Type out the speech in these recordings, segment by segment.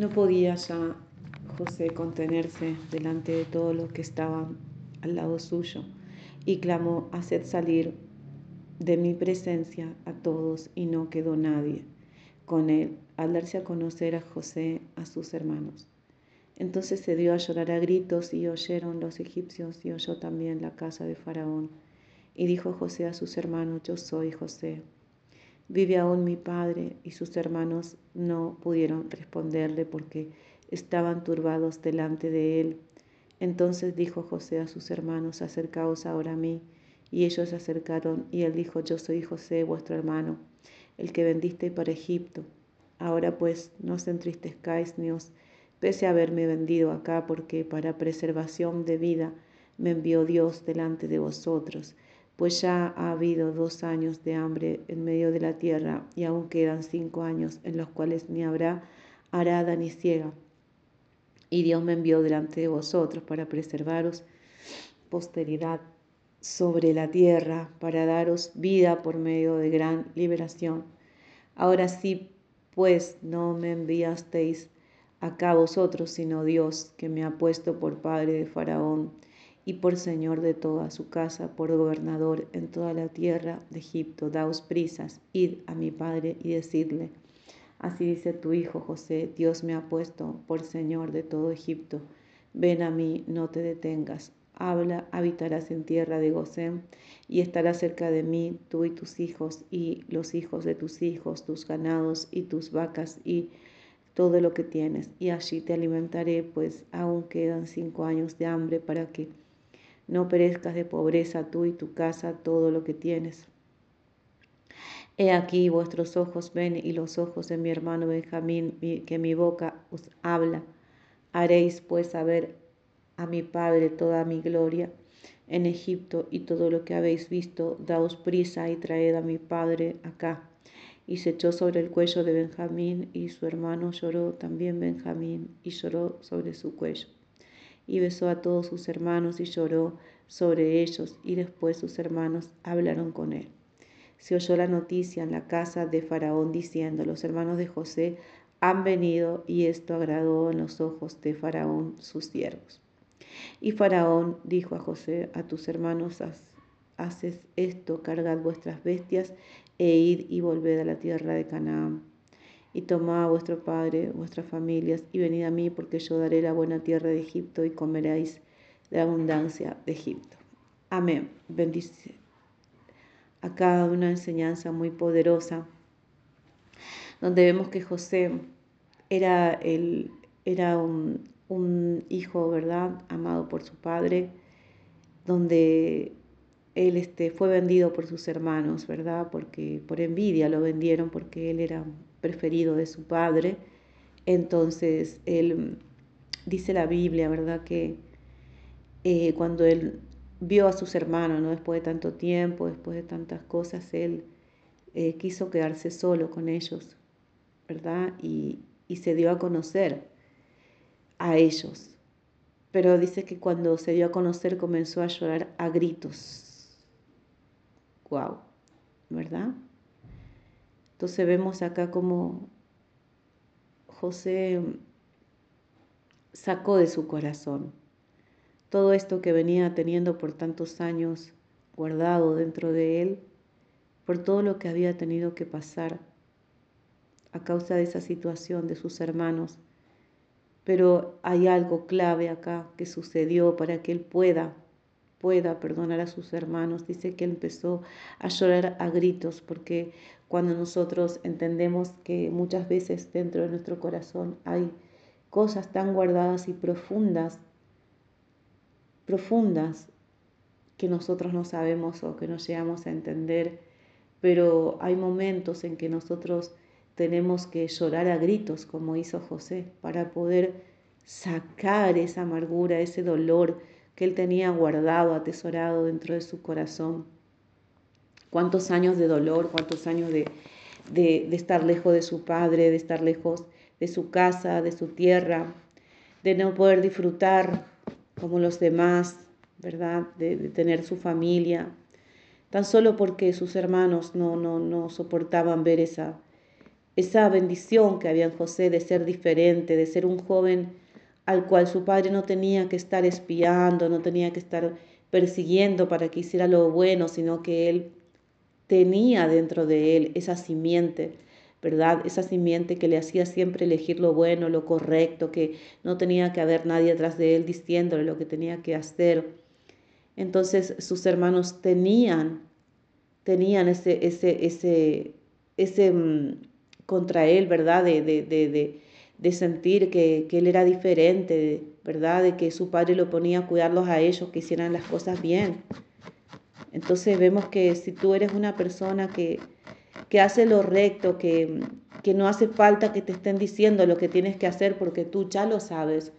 No podía ya José contenerse delante de todos los que estaban al lado suyo y clamó, haced salir de mi presencia a todos y no quedó nadie con él al darse a conocer a José a sus hermanos. Entonces se dio a llorar a gritos y oyeron los egipcios y oyó también la casa de Faraón. Y dijo José a sus hermanos, yo soy José. Vive aún mi padre. Y sus hermanos no pudieron responderle porque estaban turbados delante de él. Entonces dijo José a sus hermanos, acercaos ahora a mí. Y ellos se acercaron, y él dijo, yo soy José, vuestro hermano, el que vendiste para Egipto. Ahora pues no os entristezcáis ni os pese a haberme vendido acá, porque para preservación de vida me envió Dios delante de vosotros, pues ya ha habido dos años de hambre en medio de la tierra, y aún quedan cinco años en los cuales ni habrá arada ni ciega y Dios me envió delante de vosotros para preservaros posteridad sobre la tierra, para daros vida por medio de gran liberación. Ahora sí, pues no me enviasteis acá vosotros, sino Dios, que me ha puesto por padre de Faraón y por señor de toda su casa, por gobernador en toda la tierra de Egipto. Daos prisas, id a mi padre y decidle, Así dice tu hijo José, Dios me ha puesto por Señor de todo Egipto. Ven a mí, no te detengas. Habla, habitarás en tierra de Gosén y estarás cerca de mí, tú y tus hijos y los hijos de tus hijos, tus ganados y tus vacas y todo lo que tienes. Y allí te alimentaré, pues aún quedan cinco años de hambre para que no perezcas de pobreza tú y tu casa, todo lo que tienes. He aquí vuestros ojos ven y los ojos de mi hermano Benjamín, que mi boca os habla. Haréis pues saber a mi Padre toda mi gloria en Egipto y todo lo que habéis visto, daos prisa y traed a mi Padre acá. Y se echó sobre el cuello de Benjamín y su hermano lloró también Benjamín y lloró sobre su cuello. Y besó a todos sus hermanos y lloró sobre ellos y después sus hermanos hablaron con él se oyó la noticia en la casa de Faraón diciendo, los hermanos de José han venido y esto agradó en los ojos de Faraón sus siervos. Y Faraón dijo a José, a tus hermanos, haces esto, cargad vuestras bestias e id y volved a la tierra de Canaán. Y tomad a vuestro padre, vuestras familias, y venid a mí, porque yo daré la buena tierra de Egipto y comeréis de abundancia de Egipto. Amén. Bendice acá una enseñanza muy poderosa, donde vemos que José era, el, era un, hijo, ¿verdad?, amado por su padre, donde él este, fue vendido por sus hermanos, ¿verdad? Porque por envidia lo vendieron porque él era preferido de su padre. Entonces, él dice la Biblia, ¿verdad? Que eh, cuando él vio a sus hermanos, ¿no? Después de tanto tiempo, después de tantas cosas, él eh, quiso quedarse solo con ellos, ¿verdad? Y, y se dio a conocer a ellos. Pero dice que cuando se dio a conocer comenzó a llorar a gritos. ¡Wow! ¿Verdad? Entonces vemos acá como José sacó de su corazón todo esto que venía teniendo por tantos años guardado dentro de él, por todo lo que había tenido que pasar a causa de esa situación de sus hermanos. Pero hay algo clave acá que sucedió para que él pueda, pueda perdonar a sus hermanos. Dice que él empezó a llorar a gritos porque cuando nosotros entendemos que muchas veces dentro de nuestro corazón hay cosas tan guardadas y profundas profundas que nosotros no sabemos o que no llegamos a entender, pero hay momentos en que nosotros tenemos que llorar a gritos, como hizo José, para poder sacar esa amargura, ese dolor que él tenía guardado, atesorado dentro de su corazón. Cuántos años de dolor, cuántos años de, de, estar lejos de su padre, de estar lejos de su casa, de su tierra, de no poder disfrutar como los demás, ¿verdad? De, tener su familia, tan solo porque sus hermanos no, no, no soportaban ver esa, esa bendición que había en José de ser diferente, de ser un joven al cual su padre no tenía que estar espiando, no tenía que estar persiguiendo para que hiciera lo bueno, sino que él tenía dentro de él esa simiente, ¿verdad? Esa simiente que le hacía siempre elegir lo bueno, lo correcto, que no tenía que haber nadie atrás de él diciéndole lo que tenía que hacer. Entonces sus hermanos tenían, tenían ese, ese, ese, ese mm, contra él, ¿verdad? De, de, de, de sentir que, que, él era diferente, ¿verdad? De que su padre lo ponía a cuidarlos a ellos, que hicieran las cosas bien. Entonces vemos que si tú eres una persona que, que hace lo recto, que, que no hace falta que te estén diciendo lo que tienes que hacer porque tú ya lo sabes,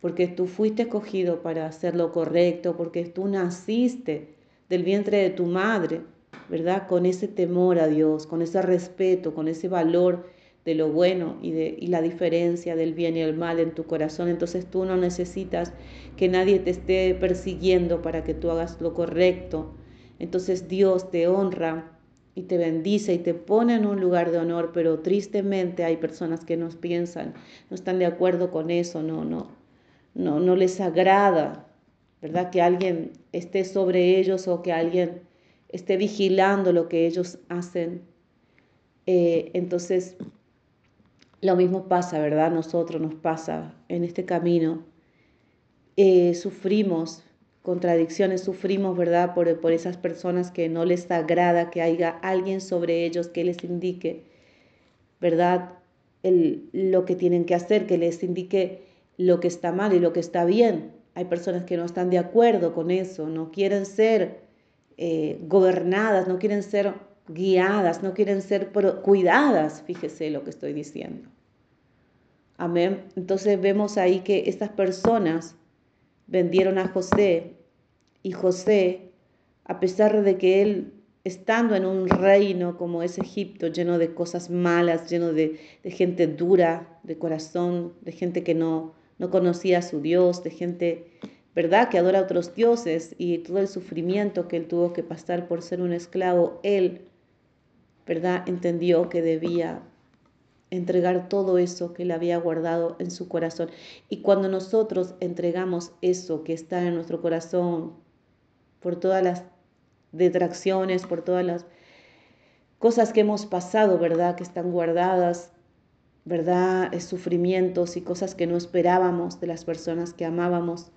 porque tú fuiste escogido para hacer lo correcto, porque tú naciste del vientre de tu madre, ¿verdad? Con ese temor a Dios, con ese respeto, con ese valor de lo bueno y, de, y la diferencia del bien y el mal en tu corazón. Entonces tú no necesitas que nadie te esté persiguiendo para que tú hagas lo correcto. Entonces Dios te honra y te bendice y te pone en un lugar de honor, pero tristemente hay personas que nos piensan, no están de acuerdo con eso, no, no, no, no les agrada, ¿verdad? Que alguien esté sobre ellos o que alguien esté vigilando lo que ellos hacen. Eh, entonces, lo mismo pasa, ¿verdad? Nosotros nos pasa en este camino. Eh, sufrimos contradicciones, sufrimos, ¿verdad? Por, por esas personas que no les agrada que haya alguien sobre ellos que les indique, ¿verdad? El, lo que tienen que hacer, que les indique lo que está mal y lo que está bien. Hay personas que no están de acuerdo con eso, no quieren ser eh, gobernadas, no quieren ser guiadas, no quieren ser cuidadas, fíjese lo que estoy diciendo. Amén. Entonces vemos ahí que estas personas vendieron a José y José, a pesar de que él, estando en un reino como es Egipto, lleno de cosas malas, lleno de, gente dura de corazón, de gente que no, no conocía a su Dios, de gente, ¿verdad?, que adora a otros dioses y todo el sufrimiento que él tuvo que pasar por ser un esclavo, él, ¿verdad?, entendió que debía entregar todo eso que él había guardado en su corazón. Y cuando nosotros entregamos eso que está en nuestro corazón, por todas las detracciones, por todas las cosas que hemos pasado, ¿verdad? Que están guardadas, ¿verdad? Sufrimientos y cosas que no esperábamos de las personas que amábamos.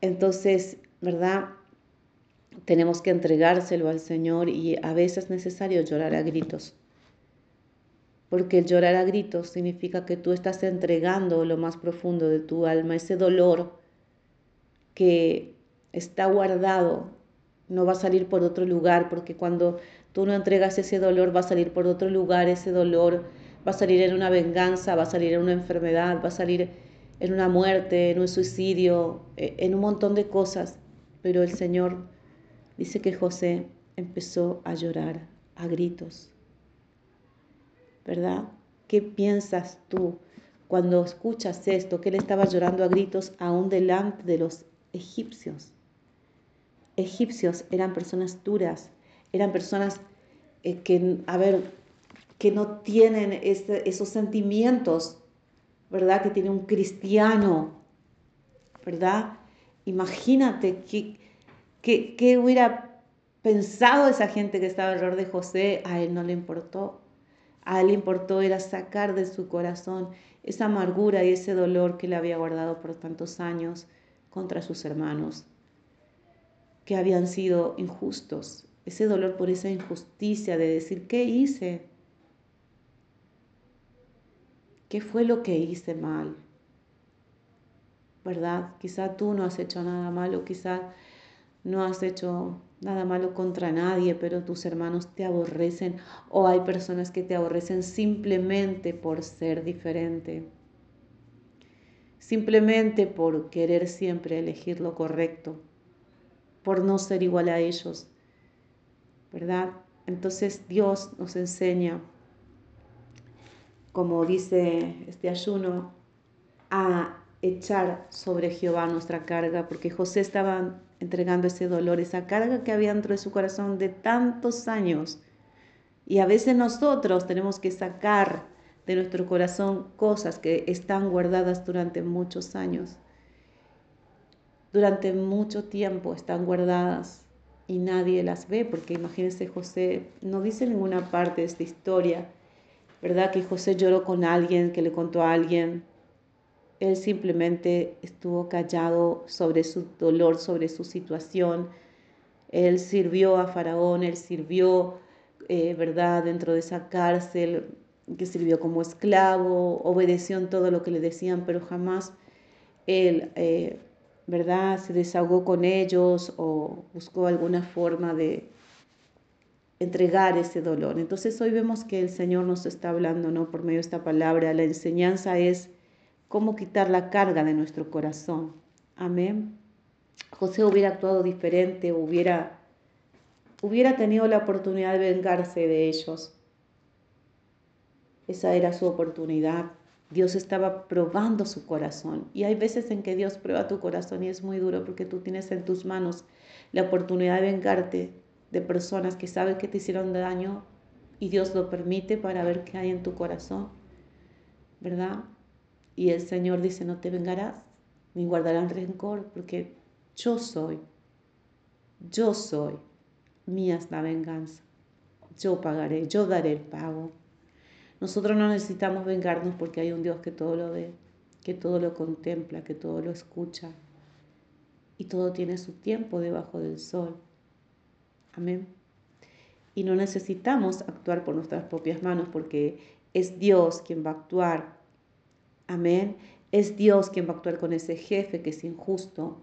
Entonces, ¿verdad? Tenemos que entregárselo al Señor y a veces es necesario llorar a gritos porque el llorar a gritos significa que tú estás entregando lo más profundo de tu alma, ese dolor que está guardado, no va a salir por otro lugar, porque cuando tú no entregas ese dolor va a salir por otro lugar, ese dolor va a salir en una venganza, va a salir en una enfermedad, va a salir en una muerte, en un suicidio, e, en un montón de cosas. Pero el Señor dice que José empezó a llorar a gritos ¿verdad? ¿Qué piensas tú cuando escuchas esto? Que él estaba llorando a gritos aún delante de los egipcios. Egipcios eran personas duras, eran personas eh, que, a ver, que no tienen esos sentimientos, ¿verdad? Que tiene un cristiano, ¿verdad? Imagínate qué que, que hubiera pensado esa gente que estaba alrededor de José, a él no le importó. A él importó era sacar de su corazón esa amargura y ese dolor que le había guardado por tantos años contra sus hermanos, que habían sido injustos. Ese dolor por esa injusticia de decir, ¿qué hice? ¿Qué fue lo que hice mal? ¿Verdad? Quizá tú no has hecho nada malo, quizá no has hecho nada malo contra nadie, pero tus hermanos te aborrecen o hay personas que te aborrecen simplemente por ser diferente, simplemente por querer siempre elegir lo correcto, por no ser igual a ellos, ¿verdad? Entonces Dios nos enseña, como dice este ayuno, a echar sobre Jehová nuestra carga, porque José estaba entregando ese dolor, esa carga que había dentro de su corazón de tantos años, Y a veces nosotros tenemos que sacar de nuestro corazón cosas que están guardadas durante muchos años. Durante mucho tiempo están guardadas y nadie las ve, porque imagínense José, no dice ninguna parte de esta historia, ¿verdad? Que José lloró con alguien, que le contó a alguien. Él simplemente estuvo callado sobre su dolor, sobre su situación. Él sirvió a Faraón, él sirvió, eh, ¿verdad?, dentro de esa cárcel, que sirvió como esclavo, obedeció en todo lo que le decían, pero jamás él, eh, ¿verdad?, se desahogó con ellos o buscó alguna forma de entregar ese dolor. Entonces hoy vemos que el Señor nos está hablando, ¿no?, por medio de esta palabra. La enseñanza es cómo quitar la carga de nuestro corazón. Amén. José hubiera actuado diferente, hubiera, hubiera tenido la oportunidad de vengarse de ellos, esa era su oportunidad. Dios estaba probando su corazón. Y hay veces en que Dios prueba tu corazón y es muy duro porque tú tienes en tus manos la oportunidad de vengarte de personas que saben que te hicieron daño y Dios lo permite para ver qué hay en tu corazón. ¿Verdad? Y el Señor dice, no te vengarás ni guardarán rencor porque yo soy, yo soy, mía es la venganza. Yo pagaré, yo daré el pago. Nosotros no necesitamos vengarnos porque hay un Dios que todo lo ve, que todo lo contempla, que todo lo escucha y todo tiene su tiempo debajo del sol. Amén. Y no necesitamos actuar por nuestras propias manos porque es Dios quien va a actuar. Amén. Es Dios quien va a actuar con ese jefe que es injusto,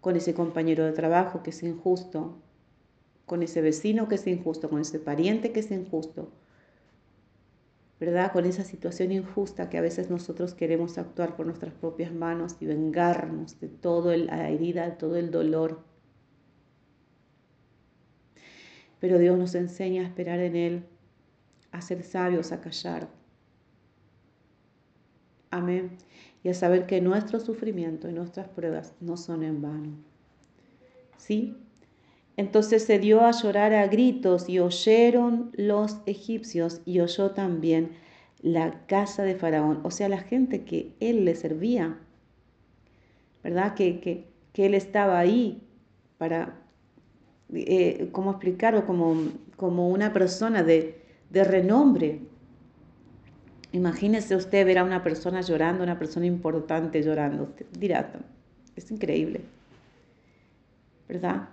con ese compañero de trabajo que es injusto, con ese vecino que es injusto, con ese pariente que es injusto ¿verdad? Con esa situación injusta que a veces nosotros queremos actuar por nuestras propias manos y vengarnos de toda la herida, de todo el dolor. Pero Dios nos enseña a esperar en Él, a ser sabios, a callar. Amén. Y a saber que nuestro sufrimiento y nuestras pruebas no son en vano. ¿Sí? Entonces se dio a llorar a gritos y oyeron los egipcios y oyó también la casa de Faraón, o sea, la gente que él le servía, ¿verdad? Que, que, él estaba ahí para, eh, ¿cómo explicarlo? Como, como una persona de, de renombre. Imagínese usted ver a una persona llorando, una persona importante llorando. dirá, es increíble, ¿verdad?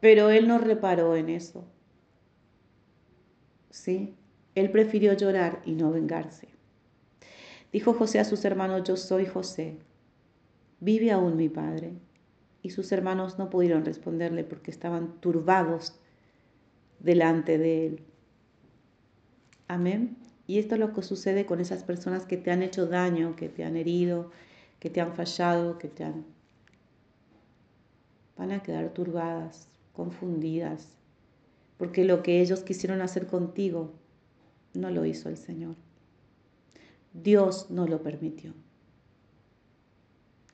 Pero él no reparó en eso. ¿Sí? Él prefirió llorar y no vengarse. Dijo José a sus hermanos, yo soy José. ¿Vive aún mi padre? Y sus hermanos no pudieron responderle porque estaban turbados delante de él. Amén. Y esto es lo que sucede con esas personas que te han hecho daño, que te han herido, que te han fallado, que te han... van a quedar turbadas, confundidas, porque lo que ellos quisieron hacer contigo no lo hizo el Señor. Dios no lo permitió.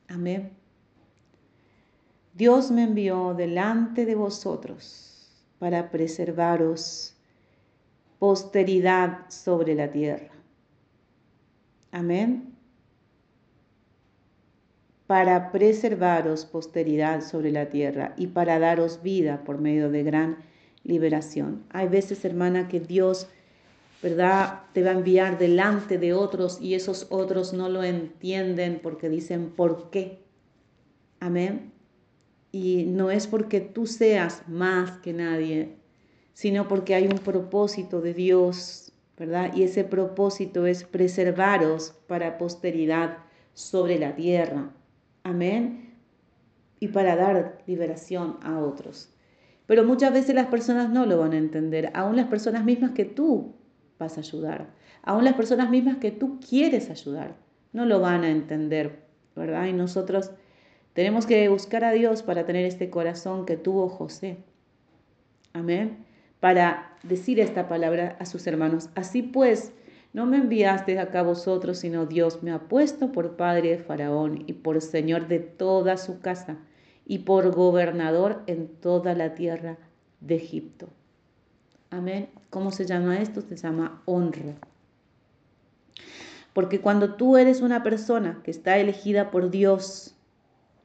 Amén. Dios me envió delante de vosotros para preservaros posteridad sobre la tierra. Amén para preservaros posteridad sobre la tierra y para daros vida por medio de gran liberación. Hay veces, hermana, que Dios, ¿verdad?, te va a enviar delante de otros y esos otros no lo entienden porque dicen, ¿por qué? Amén. Y no es porque tú seas más que nadie, sino porque hay un propósito de Dios, ¿verdad? Y ese propósito es preservaros para posteridad sobre la tierra. Amén. Y para dar liberación a otros. Pero muchas veces las personas no lo van a entender, aún las personas mismas que tú vas a ayudar, aún las personas mismas que tú quieres ayudar, no lo van a entender, ¿verdad? Y nosotros tenemos que buscar a Dios para tener este corazón que tuvo José. Amén. Para decir esta palabra a sus hermanos. Así pues, no me enviaste acá vosotros, sino Dios me ha puesto por padre de Faraón y por señor de toda su casa y por gobernador en toda la tierra de Egipto. Amén. ¿Cómo se llama esto? Se llama honra. Porque cuando tú eres una persona que está elegida por Dios,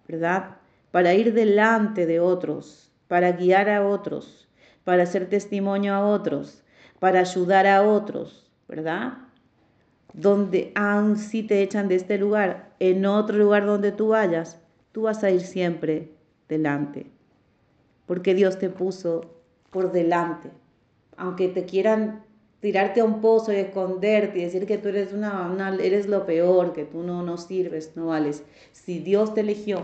¿verdad? Para ir delante de otros, para guiar a otros, para hacer testimonio a otros, para ayudar a otros, ¿verdad? Donde aun si te echan de este lugar, en otro lugar donde tú vayas, tú vas a ir siempre delante. Porque Dios te puso por delante. Aunque te quieran tirarte a un pozo y esconderte y decir que tú eres, una, eres lo peor, que tú no, no sirves, no vales. Si Dios te eligió,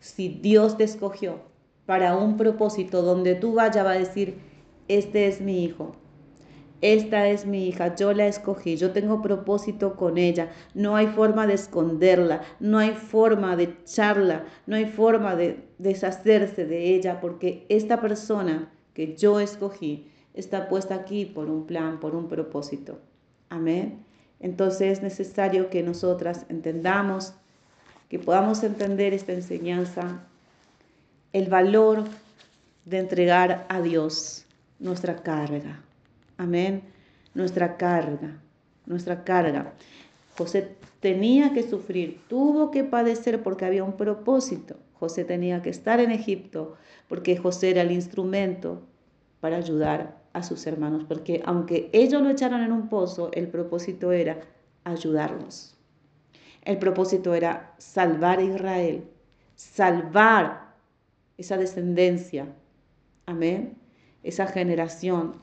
si Dios te escogió para un propósito donde tú vayas, va a decir, este es mi hijo, esta es mi hija, yo la escogí, yo tengo propósito con ella, no hay forma de esconderla, no hay forma de echarla, no hay forma de deshacerse de ella, porque esta persona que yo escogí está puesta aquí por un plan, por un propósito. Amén. Entonces es necesario que nosotras entendamos, que podamos entender esta enseñanza, el valor de entregar a Dios nuestra carga. Amén. Nuestra carga, nuestra carga. José tenía que sufrir, tuvo que padecer porque había un propósito. José tenía que estar en Egipto porque José era el instrumento para ayudar a sus hermanos, porque aunque ellos lo echaron en un pozo, el propósito era ayudarlos. El propósito era salvar a Israel, salvar esa descendencia, amén, esa generación,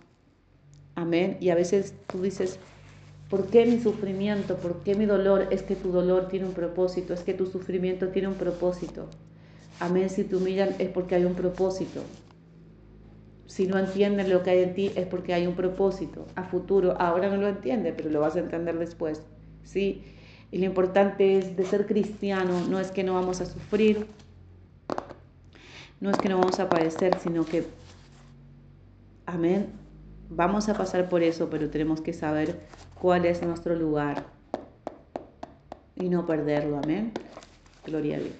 amén. Y a veces tú dices, ¿por qué mi sufrimiento? ¿Por qué mi dolor? Es que tu dolor tiene un propósito, es que tu sufrimiento tiene un propósito. Amén, si te humillan es porque hay un propósito si no entiendes lo que hay en ti es porque hay un propósito a futuro. Ahora no lo entiendes, pero lo vas a entender después. ¿sí? Y lo importante es de ser cristiano, no es que no vamos a sufrir, no es que no vamos a padecer, sino que, amén, vamos a pasar por eso, pero tenemos que saber cuál es nuestro lugar y no perderlo, amén. Gloria a Dios.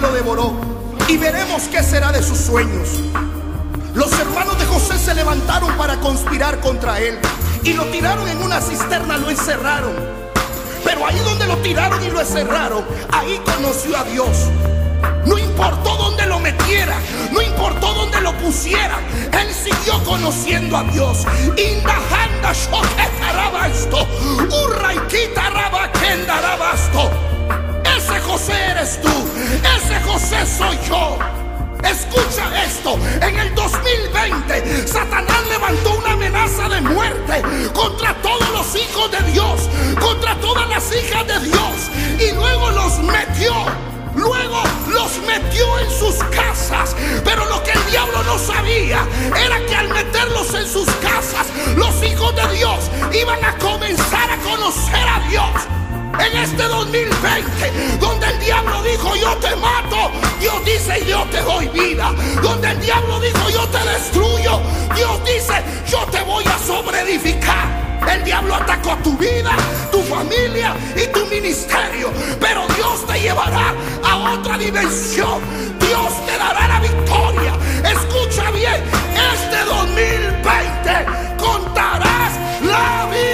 Lo devoró. Y veremos qué será de sus sueños. Los hermanos de José se levantaron para conspirar contra él. Y lo tiraron en una cisterna, lo encerraron. Pero ahí donde lo tiraron y lo encerraron, ahí conoció a Dios. No importó dónde lo metiera, no importó dónde lo pusiera, él siguió conociendo a Dios. Eres tú, ese José soy yo. Escucha esto, en el 2020 Satanás levantó una amenaza de muerte contra todos los hijos de Dios, contra todas las hijas de Dios y luego los metió Luego los metió en sus casas. Pero lo que el diablo no sabía era que al meterlos en sus casas, los hijos de Dios iban a comenzar a conocer a Dios. En este 2020, donde el diablo dijo yo te mato, Dios dice yo te doy vida. Donde el diablo dijo yo te destruyo, Dios dice yo te voy a sobreedificar. El diablo atacó tu vida, tu familia y tu ministerio. Pero Dios te llevará a otra dimensión. Dios te dará la victoria. Escucha bien, este 2020 contarás la victoria.